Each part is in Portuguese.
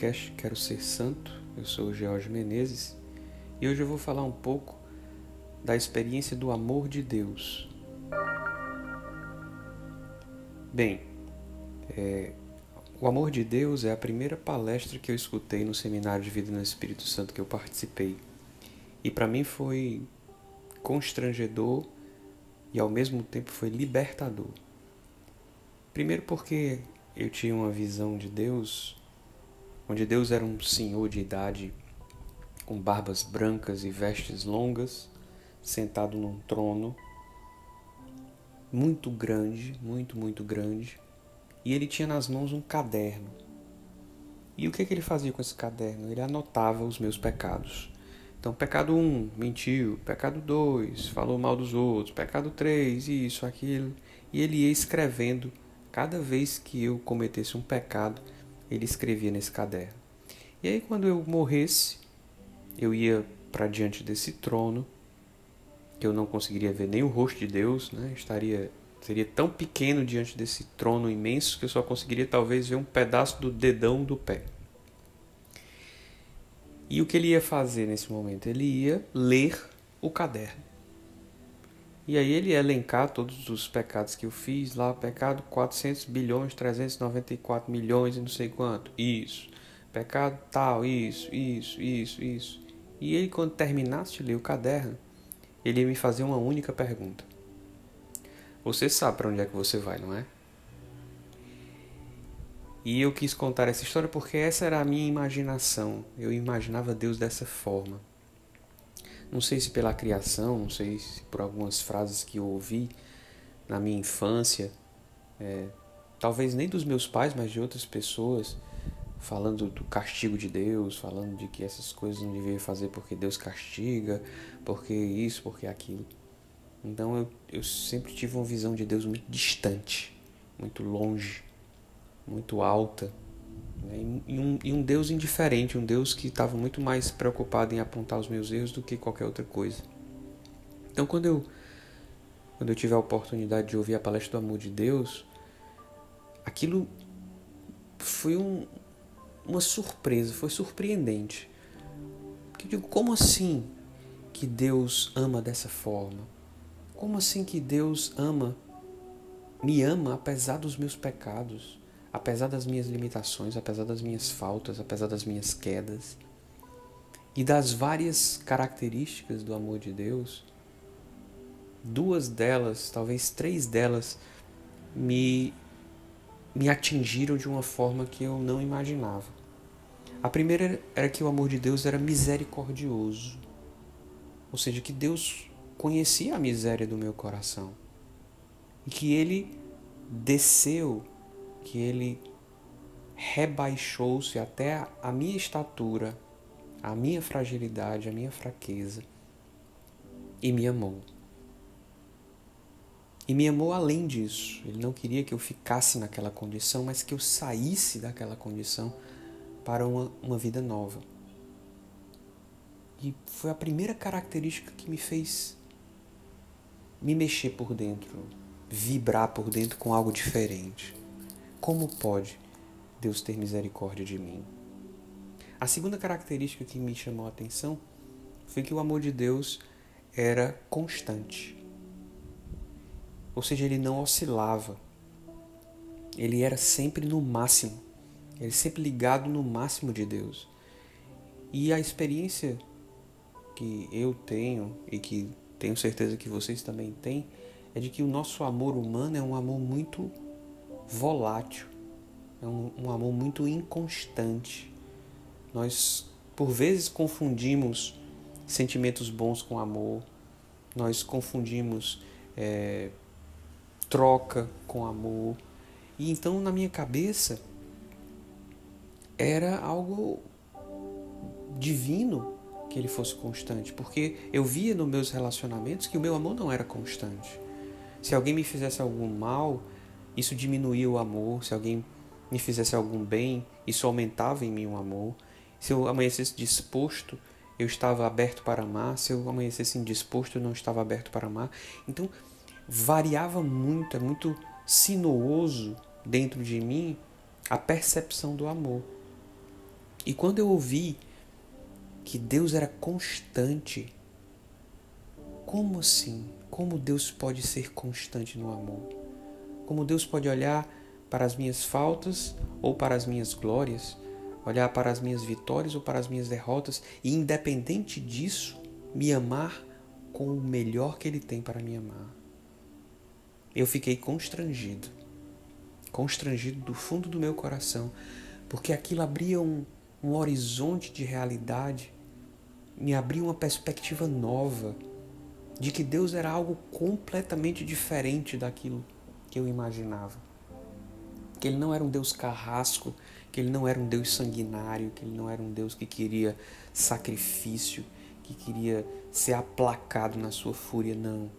podcast Quero Ser Santo. Eu sou o George Menezes e hoje eu vou falar um pouco da experiência do amor de Deus. Bem, é, o amor de Deus é a primeira palestra que eu escutei no seminário de vida no Espírito Santo que eu participei. E para mim foi constrangedor e ao mesmo tempo foi libertador. Primeiro porque eu tinha uma visão de Deus onde Deus era um senhor de idade com barbas brancas e vestes longas, sentado num trono muito grande, muito, muito grande, e ele tinha nas mãos um caderno. E o que, que ele fazia com esse caderno? Ele anotava os meus pecados. Então, pecado 1, um, mentiu. Pecado 2, falou mal dos outros. Pecado 3, isso, aquilo. E ele ia escrevendo cada vez que eu cometesse um pecado ele escrevia nesse caderno. E aí, quando eu morresse, eu ia para diante desse trono, que eu não conseguiria ver nem o rosto de Deus, né? Estaria seria tão pequeno diante desse trono imenso que eu só conseguiria talvez ver um pedaço do dedão do pé. E o que ele ia fazer nesse momento? Ele ia ler o caderno. E aí ele elencar todos os pecados que eu fiz lá, pecado 400 bilhões, 394 milhões e não sei quanto. Isso. Pecado tal, isso, isso, isso, isso. E ele quando terminasse de ler o caderno, ele ia me fazer uma única pergunta. Você sabe para onde é que você vai, não é? E eu quis contar essa história porque essa era a minha imaginação. Eu imaginava Deus dessa forma. Não sei se pela criação, não sei se por algumas frases que eu ouvi na minha infância, é, talvez nem dos meus pais, mas de outras pessoas, falando do castigo de Deus, falando de que essas coisas não deviam fazer porque Deus castiga, porque isso, porque aquilo. Então eu, eu sempre tive uma visão de Deus muito distante, muito longe, muito alta? E, um, um Deus indiferente, um Deus que estava muito mais preocupado em apontar os meus erros do que qualquer outra coisa. Então, quando eu, quando eu tive a oportunidade de ouvir a palestra do amor de Deus, aquilo foi um, uma surpresa, foi surpreendente. Eu digo, como assim que Deus ama dessa forma? Como assim que Deus ama, me ama apesar dos meus pecados? Apesar das minhas limitações, apesar das minhas faltas, apesar das minhas quedas e das várias características do amor de Deus, duas delas, talvez três delas, me, me atingiram de uma forma que eu não imaginava. A primeira era que o amor de Deus era misericordioso, ou seja, que Deus conhecia a miséria do meu coração e que ele desceu que ele rebaixou-se até a minha estatura, a minha fragilidade, a minha fraqueza e me amou. E me amou além disso. Ele não queria que eu ficasse naquela condição, mas que eu saísse daquela condição para uma, uma vida nova. E foi a primeira característica que me fez me mexer por dentro, vibrar por dentro com algo diferente. Como pode Deus ter misericórdia de mim? A segunda característica que me chamou a atenção foi que o amor de Deus era constante. Ou seja, ele não oscilava. Ele era sempre no máximo. Ele sempre ligado no máximo de Deus. E a experiência que eu tenho e que tenho certeza que vocês também têm é de que o nosso amor humano é um amor muito volátil, é um, um amor muito inconstante. Nós, por vezes, confundimos sentimentos bons com amor, nós confundimos é, troca com amor. E então, na minha cabeça, era algo divino que ele fosse constante, porque eu via nos meus relacionamentos que o meu amor não era constante. Se alguém me fizesse algum mal, isso diminuía o amor. Se alguém me fizesse algum bem, isso aumentava em mim o amor. Se eu amanhecesse disposto, eu estava aberto para amar. Se eu amanhecesse indisposto, eu não estava aberto para amar. Então, variava muito, é muito sinuoso dentro de mim a percepção do amor. E quando eu ouvi que Deus era constante, como assim? Como Deus pode ser constante no amor? Como Deus pode olhar para as minhas faltas ou para as minhas glórias, olhar para as minhas vitórias ou para as minhas derrotas e, independente disso, me amar com o melhor que Ele tem para me amar? Eu fiquei constrangido, constrangido do fundo do meu coração, porque aquilo abria um, um horizonte de realidade, me abria uma perspectiva nova de que Deus era algo completamente diferente daquilo que eu imaginava. Que Ele não era um Deus carrasco, que Ele não era um Deus sanguinário, que Ele não era um Deus que queria sacrifício, que queria ser aplacado na sua fúria, não.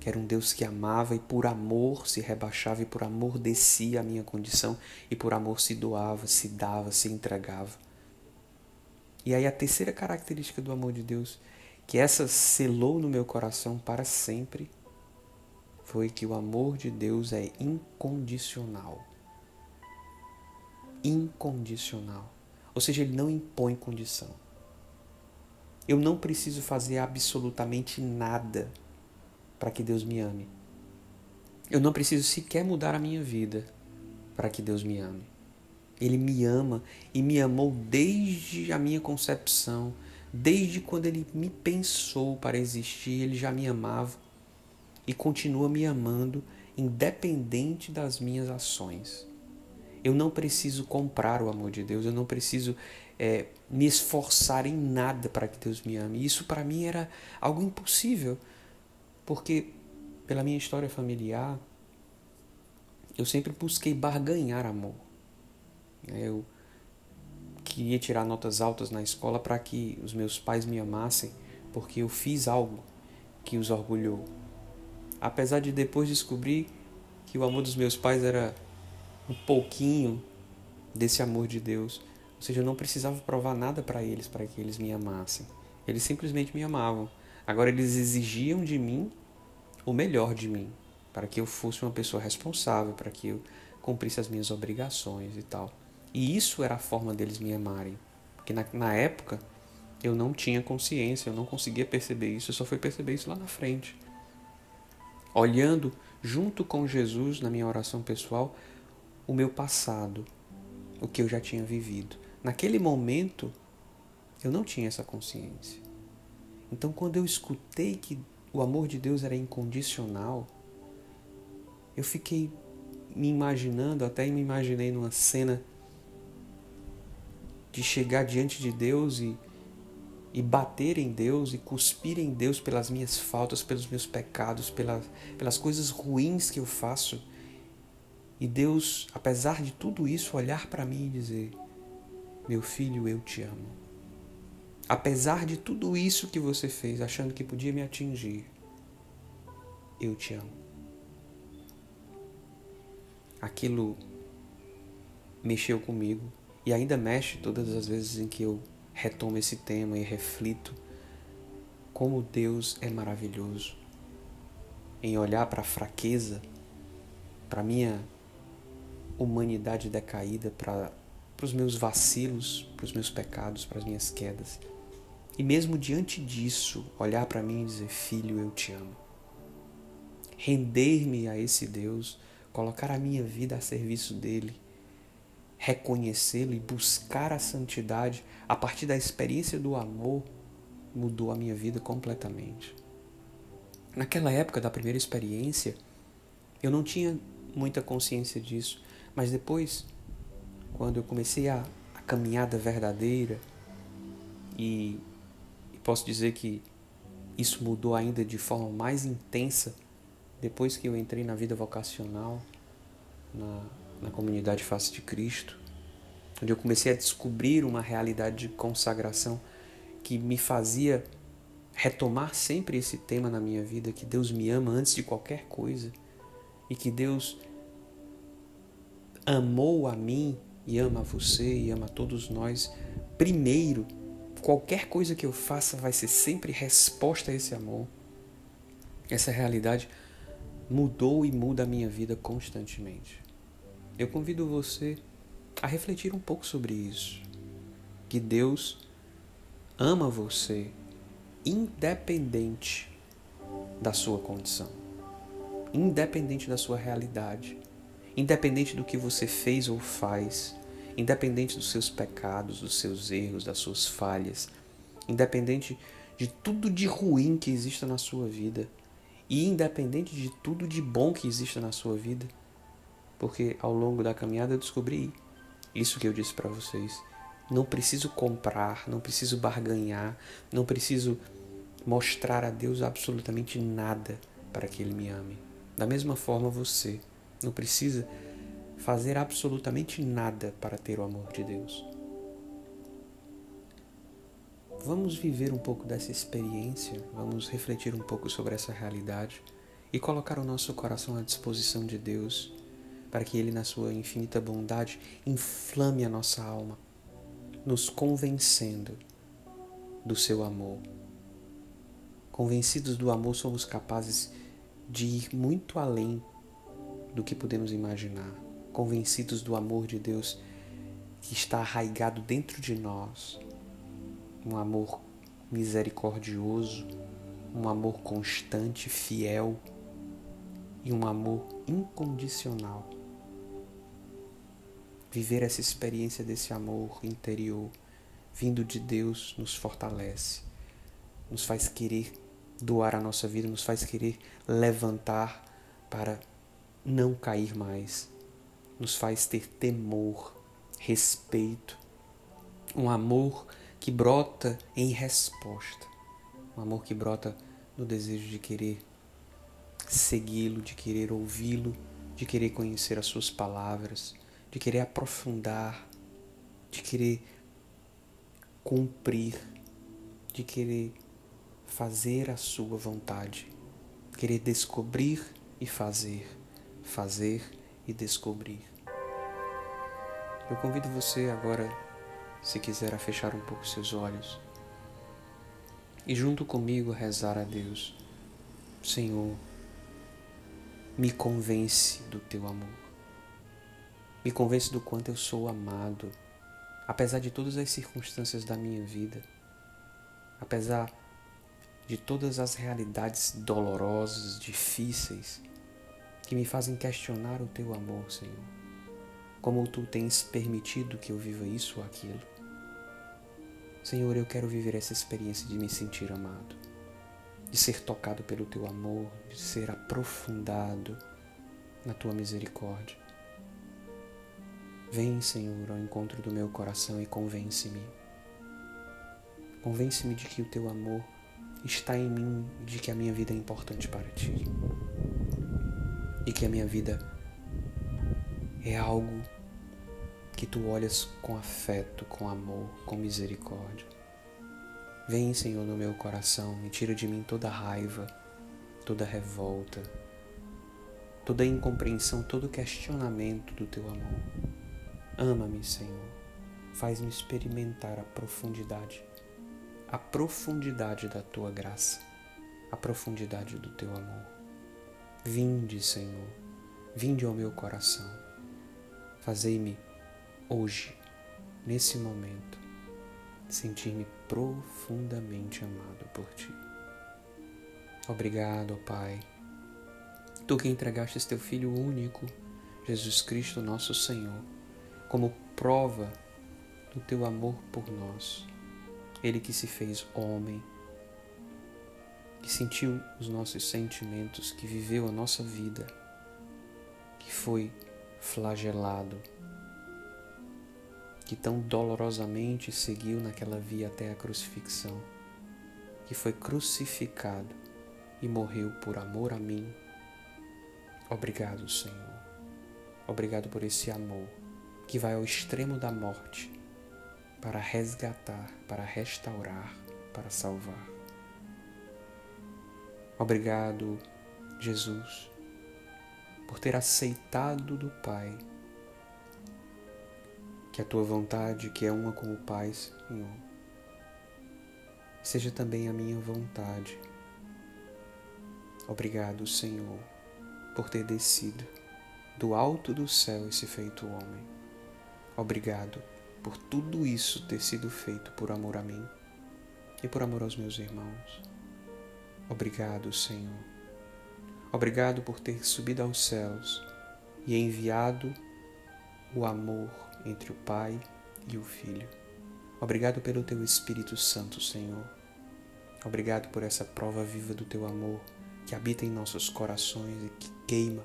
Que era um Deus que amava e por amor se rebaixava e por amor descia a minha condição e por amor se doava, se dava, se entregava. E aí a terceira característica do amor de Deus que essa selou no meu coração para sempre foi que o amor de Deus é incondicional. Incondicional. Ou seja, ele não impõe condição. Eu não preciso fazer absolutamente nada para que Deus me ame. Eu não preciso sequer mudar a minha vida para que Deus me ame. Ele me ama e me amou desde a minha concepção, Desde quando ele me pensou para existir, ele já me amava e continua me amando, independente das minhas ações. Eu não preciso comprar o amor de Deus, eu não preciso é, me esforçar em nada para que Deus me ame. Isso para mim era algo impossível, porque pela minha história familiar, eu sempre busquei barganhar amor. Eu queria tirar notas altas na escola para que os meus pais me amassem, porque eu fiz algo que os orgulhou. Apesar de depois descobrir que o amor dos meus pais era um pouquinho desse amor de Deus, ou seja, eu não precisava provar nada para eles para que eles me amassem. Eles simplesmente me amavam. Agora eles exigiam de mim o melhor de mim, para que eu fosse uma pessoa responsável, para que eu cumprisse as minhas obrigações e tal. E isso era a forma deles me amarem. Porque na, na época eu não tinha consciência, eu não conseguia perceber isso, eu só fui perceber isso lá na frente. Olhando junto com Jesus na minha oração pessoal o meu passado, o que eu já tinha vivido. Naquele momento eu não tinha essa consciência. Então quando eu escutei que o amor de Deus era incondicional, eu fiquei me imaginando, até me imaginei numa cena de chegar diante de Deus e, e bater em Deus e cuspir em Deus pelas minhas faltas, pelos meus pecados, pelas, pelas coisas ruins que eu faço. E Deus, apesar de tudo isso, olhar para mim e dizer: Meu filho, eu te amo. Apesar de tudo isso que você fez, achando que podia me atingir, eu te amo. Aquilo mexeu comigo e ainda mexe todas as vezes em que eu retomo esse tema e reflito como Deus é maravilhoso em olhar para a fraqueza, para minha humanidade decaída, para os meus vacilos, para os meus pecados, para as minhas quedas. E mesmo diante disso, olhar para mim e dizer: Filho, eu te amo. Render-me a esse Deus, colocar a minha vida a serviço dele reconhecê-lo e buscar a santidade a partir da experiência do amor mudou a minha vida completamente. Naquela época da primeira experiência, eu não tinha muita consciência disso, mas depois, quando eu comecei a, a caminhada verdadeira, e, e posso dizer que isso mudou ainda de forma mais intensa depois que eu entrei na vida vocacional, na, na comunidade Face de Cristo, onde eu comecei a descobrir uma realidade de consagração que me fazia retomar sempre esse tema na minha vida, que Deus me ama antes de qualquer coisa e que Deus amou a mim e ama a você e ama a todos nós primeiro. Qualquer coisa que eu faça vai ser sempre resposta a esse amor. Essa realidade mudou e muda a minha vida constantemente. Eu convido você a refletir um pouco sobre isso. Que Deus ama você independente da sua condição, independente da sua realidade, independente do que você fez ou faz, independente dos seus pecados, dos seus erros, das suas falhas, independente de tudo de ruim que exista na sua vida e independente de tudo de bom que exista na sua vida, porque ao longo da caminhada eu descobri isso que eu disse para vocês. Não preciso comprar, não preciso barganhar, não preciso mostrar a Deus absolutamente nada para que Ele me ame. Da mesma forma, você não precisa fazer absolutamente nada para ter o amor de Deus. Vamos viver um pouco dessa experiência, vamos refletir um pouco sobre essa realidade e colocar o nosso coração à disposição de Deus para que Ele, na sua infinita bondade, inflame a nossa alma, nos convencendo do seu amor. Convencidos do amor, somos capazes de ir muito além do que podemos imaginar. Convencidos do amor de Deus que está arraigado dentro de nós, um amor misericordioso, um amor constante, fiel e um amor incondicional Viver essa experiência desse amor interior vindo de Deus nos fortalece, nos faz querer doar a nossa vida, nos faz querer levantar para não cair mais, nos faz ter temor, respeito, um amor que brota em resposta, um amor que brota no desejo de querer segui-lo, de querer ouvi-lo, de querer conhecer as suas palavras de querer aprofundar, de querer cumprir, de querer fazer a sua vontade, querer descobrir e fazer, fazer e descobrir. Eu convido você agora, se quiser, a fechar um pouco seus olhos e junto comigo rezar a Deus: Senhor, me convence do teu amor. Me convence do quanto eu sou amado, apesar de todas as circunstâncias da minha vida, apesar de todas as realidades dolorosas, difíceis, que me fazem questionar o teu amor, Senhor. Como tu tens permitido que eu viva isso ou aquilo. Senhor, eu quero viver essa experiência de me sentir amado, de ser tocado pelo teu amor, de ser aprofundado na tua misericórdia. Vem, Senhor, ao encontro do meu coração e convence-me. Convence-me de que o teu amor está em mim e de que a minha vida é importante para ti. E que a minha vida é algo que tu olhas com afeto, com amor, com misericórdia. Vem, Senhor, no meu coração e tira de mim toda raiva, toda revolta, toda incompreensão, todo questionamento do teu amor. Ama-me, Senhor. Faz-me experimentar a profundidade, a profundidade da tua graça, a profundidade do teu amor. Vinde, Senhor, vinde ao meu coração. Fazei-me hoje, nesse momento, sentir-me profundamente amado por ti. Obrigado, Pai. Tu que entregaste teu Filho único, Jesus Cristo, nosso Senhor como prova do teu amor por nós. Ele que se fez homem, que sentiu os nossos sentimentos, que viveu a nossa vida, que foi flagelado, que tão dolorosamente seguiu naquela via até a crucifixão, que foi crucificado e morreu por amor a mim. Obrigado, Senhor. Obrigado por esse amor que vai ao extremo da morte para resgatar, para restaurar, para salvar. Obrigado, Jesus, por ter aceitado do Pai que a tua vontade, que é uma com o Pai, Senhor, seja também a minha vontade. Obrigado, Senhor, por ter descido do alto do céu e se feito homem Obrigado por tudo isso ter sido feito por amor a mim e por amor aos meus irmãos. Obrigado, Senhor. Obrigado por ter subido aos céus e enviado o amor entre o Pai e o Filho. Obrigado pelo teu Espírito Santo, Senhor. Obrigado por essa prova viva do teu amor que habita em nossos corações e que queima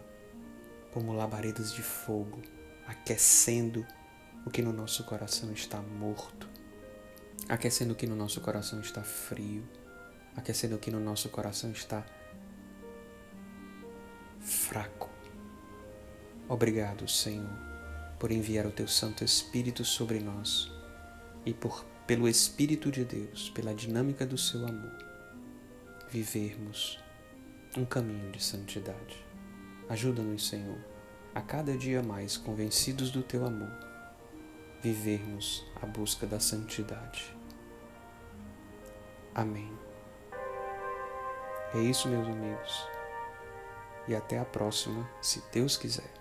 como labaredas de fogo, aquecendo o que no nosso coração está morto, aquecendo o que no nosso coração está frio, aquecendo o que no nosso coração está fraco. Obrigado, Senhor, por enviar o teu Santo Espírito sobre nós e por pelo Espírito de Deus, pela dinâmica do seu amor, vivermos um caminho de santidade. Ajuda-nos, Senhor, a cada dia mais convencidos do teu amor vivermos a busca da santidade. Amém. É isso, meus amigos. E até a próxima, se Deus quiser.